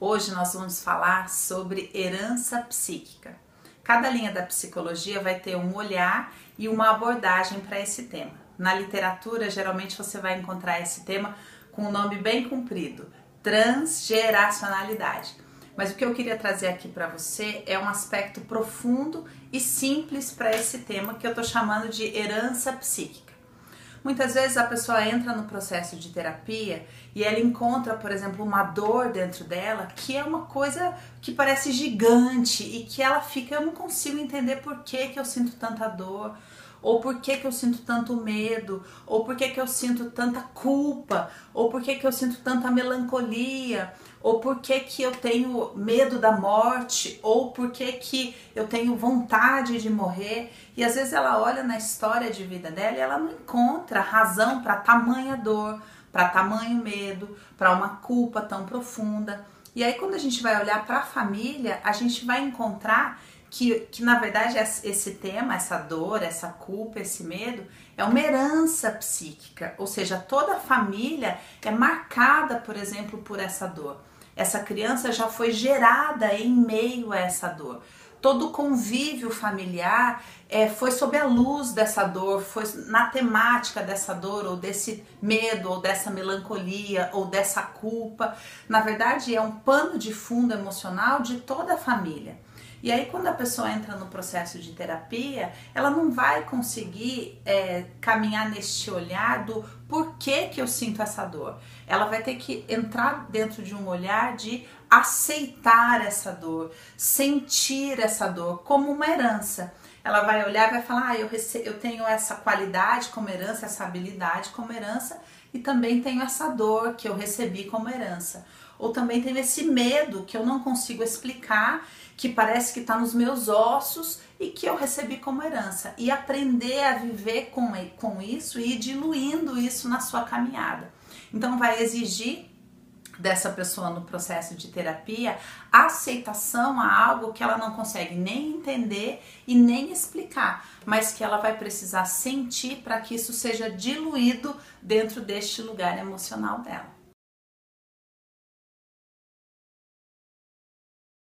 Hoje nós vamos falar sobre herança psíquica. Cada linha da psicologia vai ter um olhar e uma abordagem para esse tema. Na literatura, geralmente você vai encontrar esse tema com um nome bem comprido: transgeracionalidade. Mas o que eu queria trazer aqui para você é um aspecto profundo e simples para esse tema que eu estou chamando de herança psíquica. Muitas vezes a pessoa entra no processo de terapia e ela encontra, por exemplo, uma dor dentro dela que é uma coisa que parece gigante e que ela fica, eu não consigo entender por que, que eu sinto tanta dor, ou por que, que eu sinto tanto medo, ou por que, que eu sinto tanta culpa, ou por que, que eu sinto tanta melancolia, ou por que, que eu tenho medo da morte, ou por que, que eu tenho vontade de morrer. E às vezes ela olha na história de vida dela e ela não encontra razão para tamanha dor, para tamanho medo, para uma culpa tão profunda. E aí, quando a gente vai olhar para a família, a gente vai encontrar que, que na verdade esse tema, essa dor, essa culpa, esse medo é uma herança psíquica, ou seja, toda a família é marcada, por exemplo, por essa dor. Essa criança já foi gerada em meio a essa dor. Todo o convívio familiar é, foi sob a luz dessa dor, foi na temática dessa dor, ou desse medo, ou dessa melancolia, ou dessa culpa. Na verdade, é um pano de fundo emocional de toda a família. E aí, quando a pessoa entra no processo de terapia, ela não vai conseguir é, caminhar neste olhar do porquê que eu sinto essa dor. Ela vai ter que entrar dentro de um olhar de aceitar essa dor, sentir essa dor como uma herança. Ela vai olhar e vai falar: ah, eu, eu tenho essa qualidade como herança, essa habilidade como herança, e também tenho essa dor que eu recebi como herança. Ou também tenho esse medo que eu não consigo explicar que parece que está nos meus ossos e que eu recebi como herança. E aprender a viver com, com isso e ir diluindo isso na sua caminhada. Então, vai exigir dessa pessoa no processo de terapia aceitação a algo que ela não consegue nem entender e nem explicar, mas que ela vai precisar sentir para que isso seja diluído dentro deste lugar emocional dela.